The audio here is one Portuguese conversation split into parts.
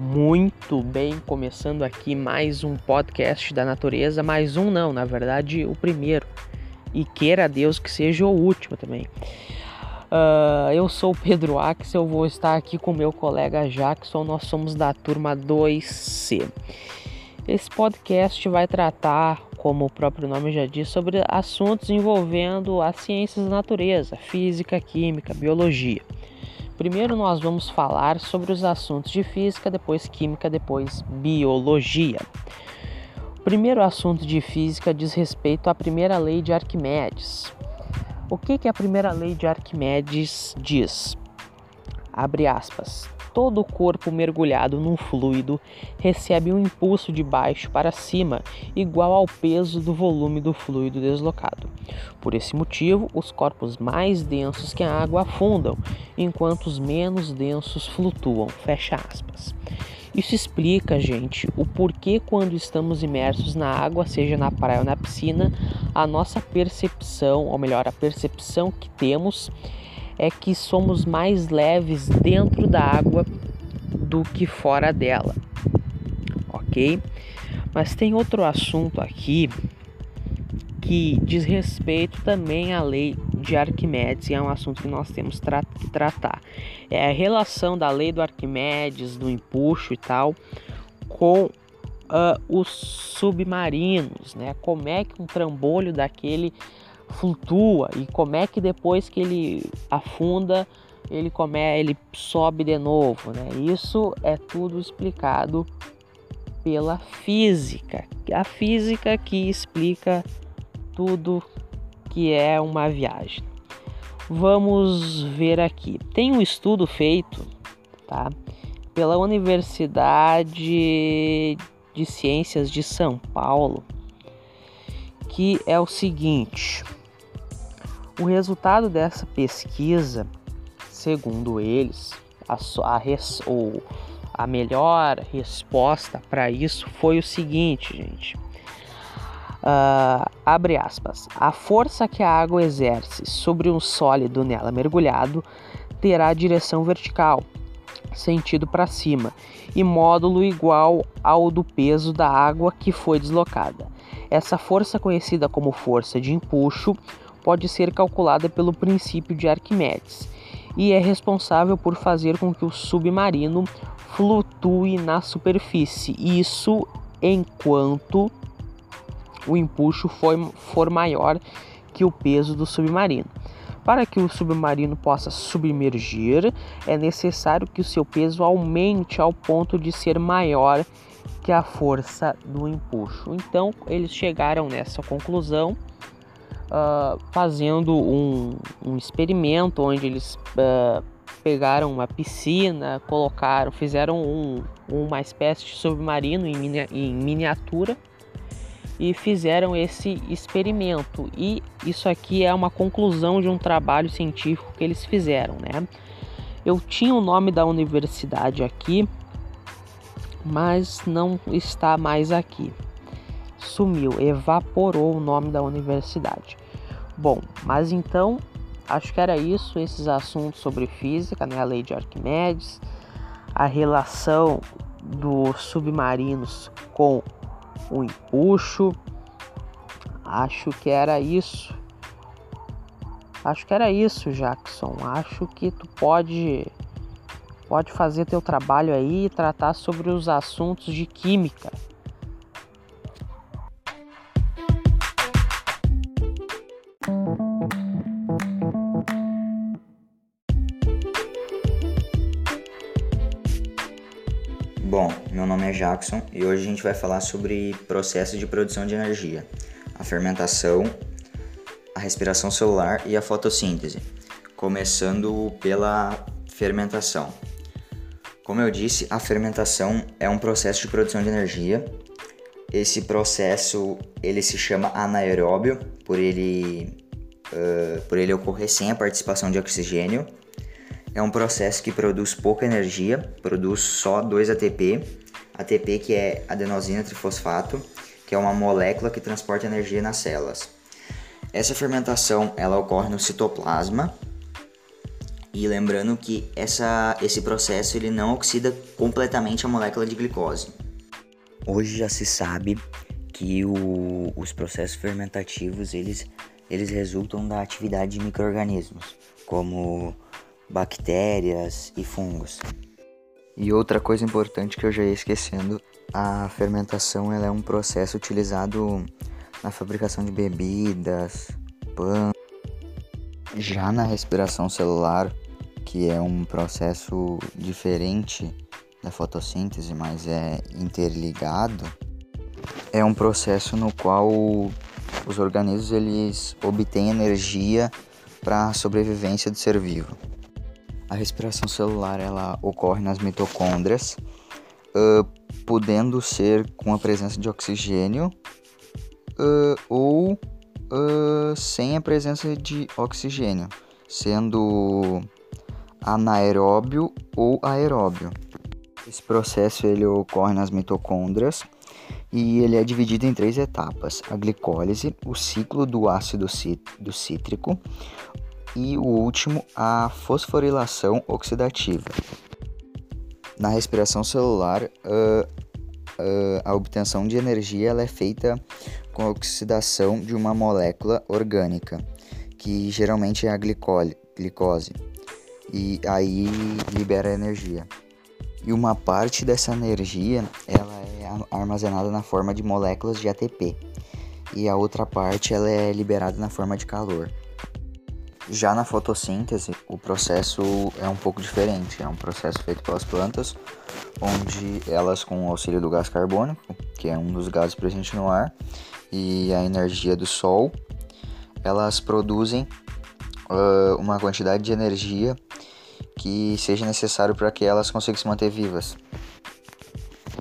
Muito bem, começando aqui mais um podcast da natureza, mais um não, na verdade o primeiro, e queira Deus que seja o último também. Uh, eu sou o Pedro Axel, vou estar aqui com meu colega Jackson, nós somos da turma 2C. Esse podcast vai tratar, como o próprio nome já diz, sobre assuntos envolvendo as ciências da natureza, física, química, biologia. Primeiro nós vamos falar sobre os assuntos de física, depois química, depois biologia. O primeiro assunto de física diz respeito à primeira lei de Arquimedes. O que, que a primeira lei de Arquimedes diz? Abre aspas todo o corpo mergulhado num fluido recebe um impulso de baixo para cima igual ao peso do volume do fluido deslocado. Por esse motivo, os corpos mais densos que a água afundam, enquanto os menos densos flutuam. Fecha aspas. Isso explica, gente, o porquê quando estamos imersos na água, seja na praia ou na piscina, a nossa percepção, ou melhor, a percepção que temos é que somos mais leves dentro da água do que fora dela, ok? Mas tem outro assunto aqui que diz respeito também à lei de Arquimedes e é um assunto que nós temos tra que tratar. É a relação da lei do Arquimedes, do empuxo e tal, com uh, os submarinos, né? Como é que um trambolho daquele flutua e como é que depois que ele afunda ele come, ele sobe de novo, né? Isso é tudo explicado pela física, a física que explica tudo que é uma viagem. Vamos ver aqui. Tem um estudo feito, tá? Pela Universidade de Ciências de São Paulo, que é o seguinte: o resultado dessa pesquisa, segundo eles, a, a, res, ou a melhor resposta para isso foi o seguinte, gente. Uh, abre aspas. A força que a água exerce sobre um sólido nela mergulhado terá direção vertical, sentido para cima, e módulo igual ao do peso da água que foi deslocada. Essa força, conhecida como força de empuxo, pode ser calculada pelo princípio de Arquimedes e é responsável por fazer com que o submarino flutue na superfície. Isso enquanto o empuxo for, for maior que o peso do submarino. Para que o submarino possa submergir, é necessário que o seu peso aumente ao ponto de ser maior que a força do empuxo. Então, eles chegaram nessa conclusão uh, fazendo um, um, experimento onde eles uh, pegaram uma piscina, colocaram, fizeram um, uma espécie de submarino em, minia, em miniatura e fizeram esse experimento. E isso aqui é uma conclusão de um trabalho científico que eles fizeram, né? Eu tinha o nome da universidade aqui, mas não está mais aqui sumiu, evaporou o nome da universidade. Bom, mas então acho que era isso, esses assuntos sobre física, né, a lei de Arquimedes, a relação dos submarinos com o empuxo. Acho que era isso. Acho que era isso, Jackson. Acho que tu pode pode fazer teu trabalho aí e tratar sobre os assuntos de química. Jackson e hoje a gente vai falar sobre processos de produção de energia, a fermentação, a respiração celular e a fotossíntese, começando pela fermentação. Como eu disse, a fermentação é um processo de produção de energia. Esse processo ele se chama anaeróbio, por ele, uh, por ele ocorrer sem a participação de oxigênio é um processo que produz pouca energia, produz só 2 ATP. ATP que é adenosina trifosfato, que é uma molécula que transporta energia nas células. Essa fermentação ela ocorre no citoplasma E lembrando que essa, esse processo ele não oxida completamente a molécula de glicose. Hoje já se sabe que o, os processos fermentativos eles, eles resultam da atividade de micro-organismos, como bactérias e fungos. E outra coisa importante que eu já ia esquecendo, a fermentação ela é um processo utilizado na fabricação de bebidas, pão. Já na respiração celular, que é um processo diferente da fotossíntese, mas é interligado, é um processo no qual os organismos eles obtêm energia para a sobrevivência do ser vivo. A respiração celular ela ocorre nas mitocôndrias, uh, podendo ser com a presença de oxigênio uh, ou uh, sem a presença de oxigênio, sendo anaeróbio ou aeróbio. Esse processo ele ocorre nas mitocôndrias e ele é dividido em três etapas: a glicólise, o ciclo do ácido do cítrico e o último, a fosforilação oxidativa. Na respiração celular, uh, uh, a obtenção de energia ela é feita com a oxidação de uma molécula orgânica, que geralmente é a glicose, e aí libera energia. E uma parte dessa energia ela é armazenada na forma de moléculas de ATP, e a outra parte ela é liberada na forma de calor. Já na fotossíntese, o processo é um pouco diferente. É um processo feito pelas plantas, onde elas, com o auxílio do gás carbônico, que é um dos gases presentes no ar, e a energia do sol, elas produzem uh, uma quantidade de energia que seja necessário para que elas consigam se manter vivas.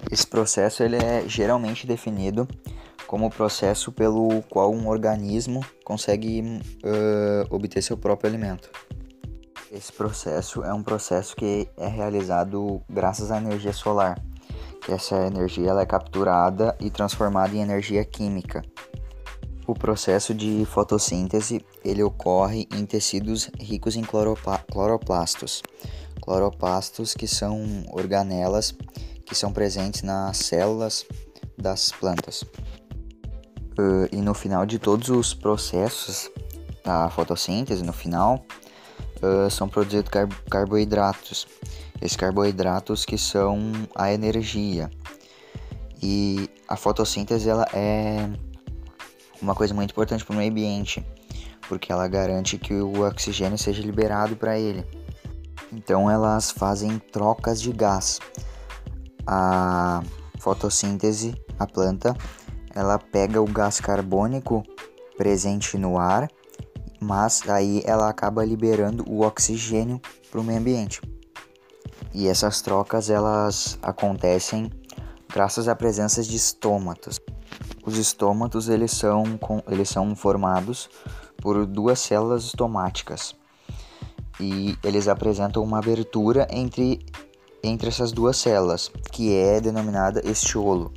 Esse processo ele é geralmente definido como o processo pelo qual um organismo consegue uh, obter seu próprio alimento. Esse processo é um processo que é realizado graças à energia solar, que essa energia ela é capturada e transformada em energia química. O processo de fotossíntese ele ocorre em tecidos ricos em cloroplastos, cloroplastos que são organelas que são presentes nas células das plantas. Uh, e no final de todos os processos da fotossíntese, no final, uh, são produzidos car carboidratos. Esses carboidratos que são a energia. E a fotossíntese ela é uma coisa muito importante para o meio ambiente, porque ela garante que o oxigênio seja liberado para ele. Então elas fazem trocas de gás. A fotossíntese, a planta, ela pega o gás carbônico presente no ar, mas aí ela acaba liberando o oxigênio para o meio ambiente. E essas trocas elas acontecem graças à presença de estômatos. Os estômatos eles são, eles são formados por duas células estomáticas e eles apresentam uma abertura entre, entre essas duas células, que é denominada estiolo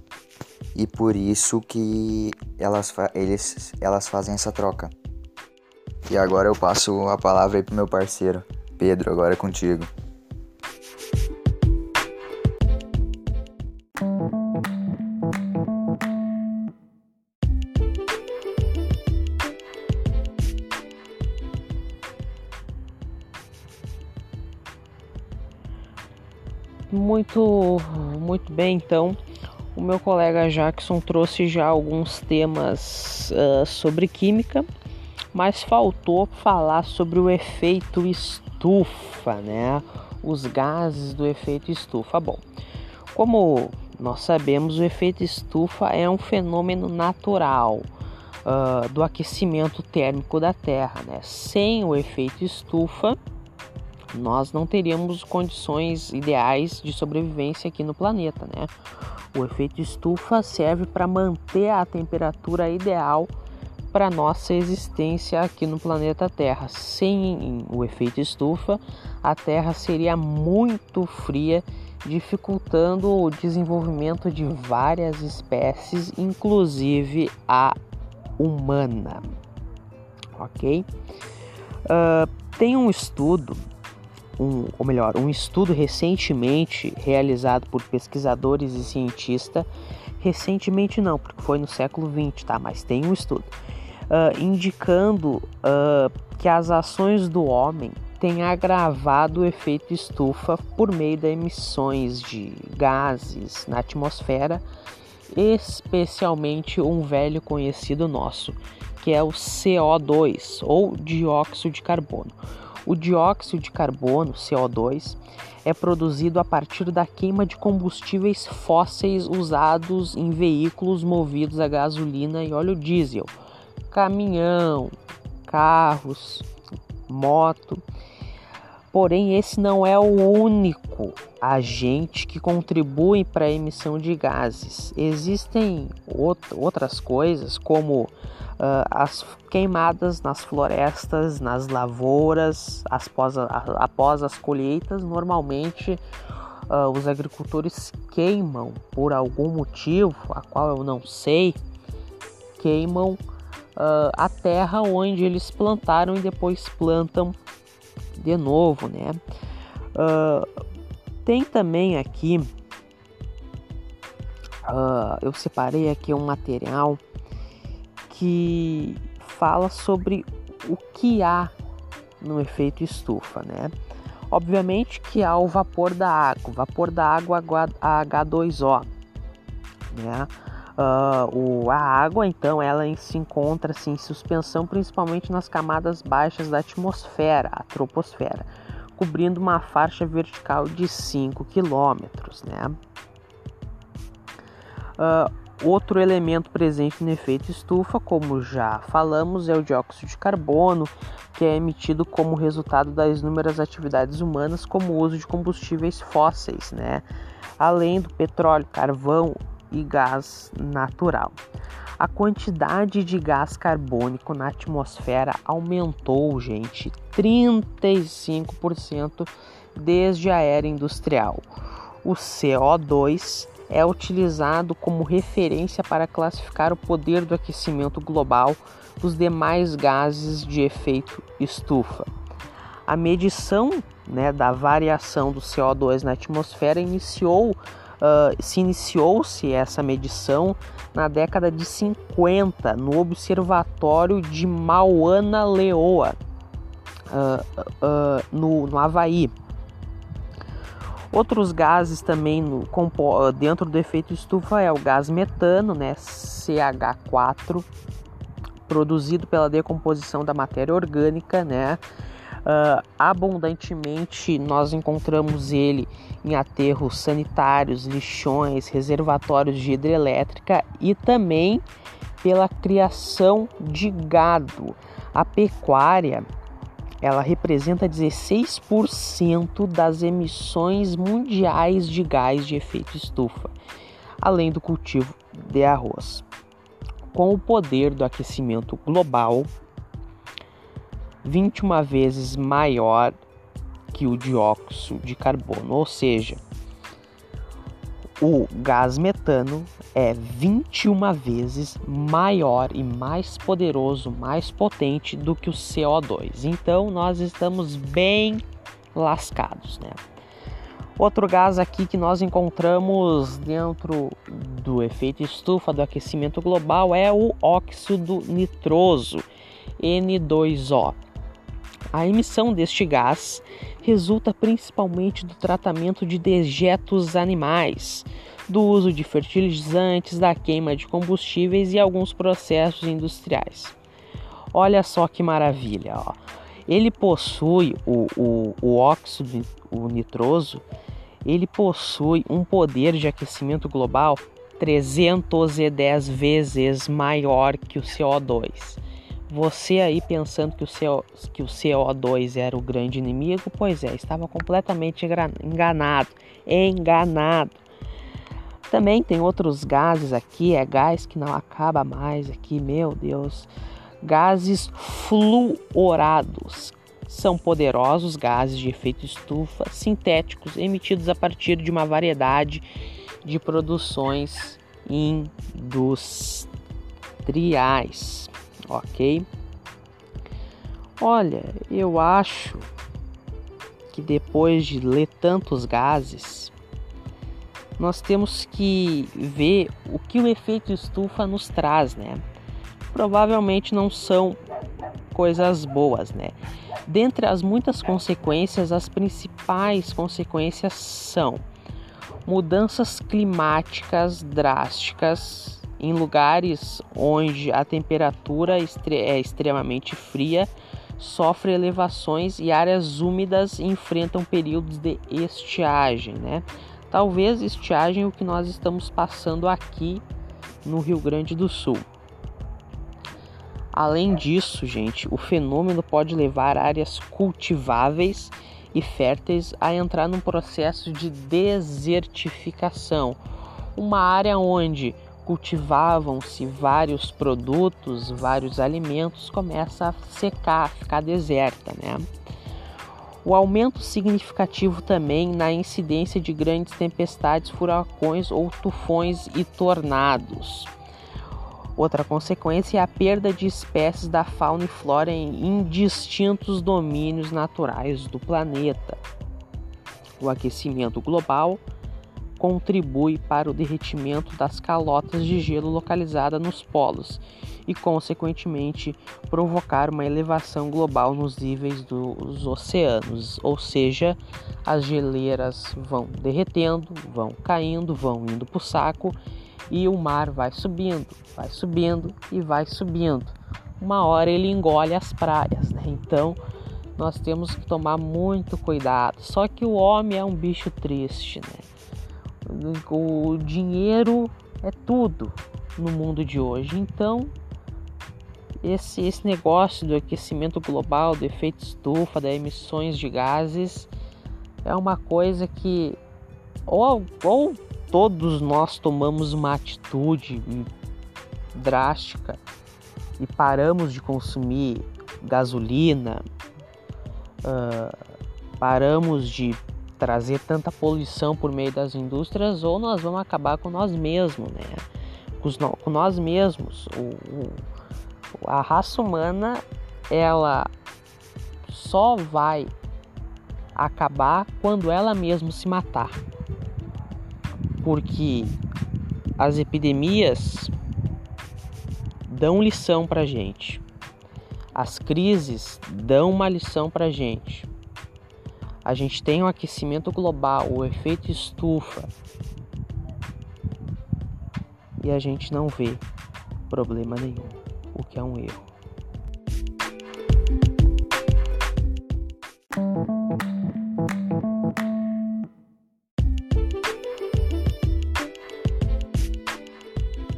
e por isso que elas, eles, elas fazem essa troca. E agora eu passo a palavra aí pro meu parceiro, Pedro, agora é contigo. Muito, muito bem, então o meu colega Jackson trouxe já alguns temas uh, sobre química, mas faltou falar sobre o efeito estufa, né? Os gases do efeito estufa. Bom, como nós sabemos, o efeito estufa é um fenômeno natural uh, do aquecimento térmico da Terra, né? Sem o efeito estufa, nós não teríamos condições ideais de sobrevivência aqui no planeta, né? O efeito estufa serve para manter a temperatura ideal para nossa existência aqui no planeta Terra. Sem o efeito estufa, a Terra seria muito fria, dificultando o desenvolvimento de várias espécies, inclusive a humana. Ok? Uh, tem um estudo um, ou melhor, um estudo recentemente realizado por pesquisadores e cientistas, recentemente não, porque foi no século 20, tá? Mas tem um estudo uh, indicando uh, que as ações do homem têm agravado o efeito estufa por meio das emissões de gases na atmosfera, especialmente um velho conhecido nosso, que é o CO2 ou dióxido de carbono. O dióxido de carbono, CO2, é produzido a partir da queima de combustíveis fósseis usados em veículos movidos a gasolina e óleo diesel, caminhão, carros, moto. Porém, esse não é o único agente que contribui para a emissão de gases. Existem outras coisas, como uh, as queimadas nas florestas, nas lavouras, após, após as colheitas. Normalmente, uh, os agricultores queimam por algum motivo, a qual eu não sei, queimam uh, a terra onde eles plantaram e depois plantam de novo, né? Tem também aqui, eu separei aqui um material que fala sobre o que há no efeito estufa, né? Obviamente que há o vapor da água, o vapor da água H2O, né? Uh, o, a água, então, ela se encontra assim, em suspensão principalmente nas camadas baixas da atmosfera, a troposfera, cobrindo uma faixa vertical de 5 km. Né? Uh, outro elemento presente no efeito estufa, como já falamos, é o dióxido de carbono, que é emitido como resultado das inúmeras atividades humanas, como o uso de combustíveis fósseis, né? além do petróleo, carvão, e gás natural. A quantidade de gás carbônico na atmosfera aumentou, gente, 35% desde a era industrial. O CO2 é utilizado como referência para classificar o poder do aquecimento global dos demais gases de efeito estufa. A medição né, da variação do CO2 na atmosfera iniciou uh, se iniciou-se essa medição na década de 50 no Observatório de Mauna Leoa, uh, uh, no, no Havaí. Outros gases também no, dentro do efeito estufa é o gás metano, né, CH4, produzido pela decomposição da matéria orgânica, né, Uh, abundantemente nós encontramos ele em aterros sanitários, lixões, reservatórios de hidrelétrica e também pela criação de gado. A pecuária ela representa 16% das emissões mundiais de gás de efeito estufa, além do cultivo de arroz. Com o poder do aquecimento global, 21 vezes maior que o dióxido de carbono, ou seja, o gás metano é 21 vezes maior e mais poderoso, mais potente do que o CO2. Então nós estamos bem lascados, né? Outro gás aqui que nós encontramos dentro do efeito estufa do aquecimento global é o óxido nitroso, N2O. A emissão deste gás resulta principalmente do tratamento de dejetos animais, do uso de fertilizantes, da queima de combustíveis e alguns processos industriais. Olha só que maravilha! Ó. Ele possui o, o, o óxido o nitroso, ele possui um poder de aquecimento global 310 vezes maior que o CO2. Você aí pensando que o, CO, que o CO2 era o grande inimigo, pois é, estava completamente enganado, enganado. Também tem outros gases aqui, é gás que não acaba mais aqui, meu Deus. Gases fluorados. São poderosos gases de efeito estufa sintéticos emitidos a partir de uma variedade de produções industriais ok? Olha, eu acho que depois de ler tantos gases, nós temos que ver o que o efeito estufa nos traz, né? Provavelmente não são coisas boas, né? Dentre as muitas consequências, as principais consequências são mudanças climáticas drásticas em lugares onde a temperatura é extremamente fria, sofre elevações e áreas úmidas enfrentam períodos de estiagem, né? Talvez estiagem é o que nós estamos passando aqui no Rio Grande do Sul. Além disso, gente, o fenômeno pode levar áreas cultiváveis e férteis a entrar num processo de desertificação. Uma área onde cultivavam-se vários produtos, vários alimentos, começa a secar, a ficar deserta, né? O aumento significativo também na incidência de grandes tempestades, furacões ou tufões e tornados. Outra consequência é a perda de espécies da fauna e flora em distintos domínios naturais do planeta. O aquecimento global contribui para o derretimento das calotas de gelo localizada nos polos e, consequentemente, provocar uma elevação global nos níveis dos oceanos, ou seja, as geleiras vão derretendo, vão caindo, vão indo para o saco e o mar vai subindo, vai subindo e vai subindo. Uma hora ele engole as praias, né? Então nós temos que tomar muito cuidado. Só que o homem é um bicho triste, né? O dinheiro é tudo no mundo de hoje. Então, esse, esse negócio do aquecimento global, do efeito estufa, das emissões de gases, é uma coisa que ou, ou todos nós tomamos uma atitude drástica e paramos de consumir gasolina, uh, paramos de trazer tanta poluição por meio das indústrias ou nós vamos acabar com nós mesmos, né? Com, nós mesmos. O, o, a raça humana ela só vai acabar quando ela mesma se matar. Porque as epidemias dão lição pra gente. As crises dão uma lição pra gente a gente tem o aquecimento global, o efeito estufa, e a gente não vê problema nenhum, o que é um erro.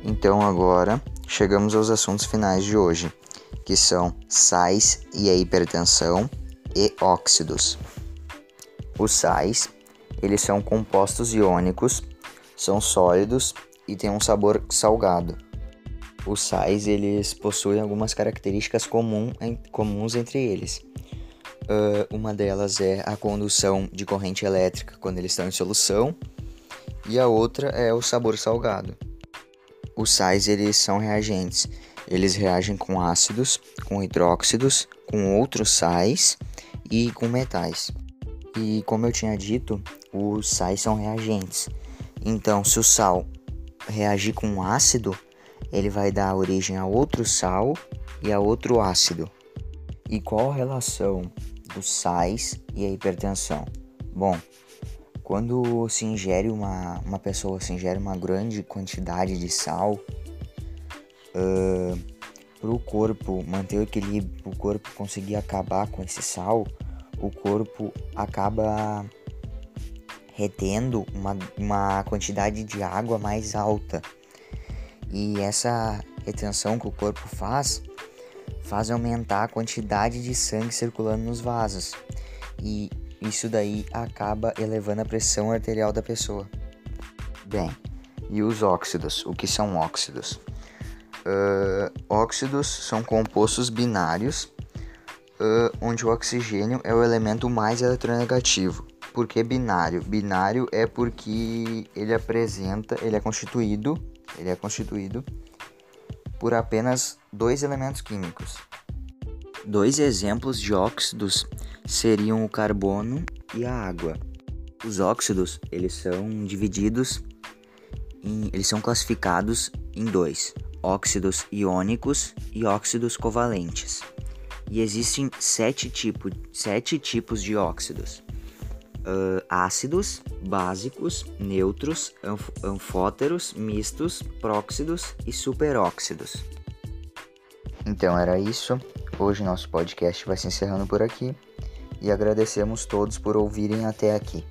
Então agora chegamos aos assuntos finais de hoje, que são sais e a hipertensão e óxidos. Os sais, eles são compostos iônicos, são sólidos e têm um sabor salgado. Os sais, eles possuem algumas características comum, comuns entre eles. Uh, uma delas é a condução de corrente elétrica quando eles estão em solução e a outra é o sabor salgado. Os sais eles são reagentes. Eles reagem com ácidos, com hidróxidos, com outros sais e com metais. E como eu tinha dito, os sais são reagentes. Então, se o sal reagir com ácido, ele vai dar origem a outro sal e a outro ácido. E qual a relação dos sais e a hipertensão? Bom, quando se ingere uma, uma pessoa se ingere uma grande quantidade de sal, uh, para o corpo manter o equilíbrio, o corpo conseguir acabar com esse sal, o corpo acaba retendo uma, uma quantidade de água mais alta. E essa retenção que o corpo faz faz aumentar a quantidade de sangue circulando nos vasos. E isso daí acaba elevando a pressão arterial da pessoa. Bem, e os óxidos? O que são óxidos? Uh, óxidos são compostos binários uh, onde o oxigênio é o elemento mais eletronegativo. Por que binário? Binário é porque ele apresenta, ele é constituído, ele é constituído por apenas dois elementos químicos. Dois exemplos de óxidos seriam o carbono e a água. Os óxidos, eles são divididos em, eles são classificados em dois: óxidos iônicos e óxidos covalentes. E existem sete, tipo, sete tipos de óxidos: uh, ácidos, básicos, neutros, anf anfóteros, mistos, próxidos e superóxidos. Então era isso. Hoje nosso podcast vai se encerrando por aqui e agradecemos todos por ouvirem até aqui.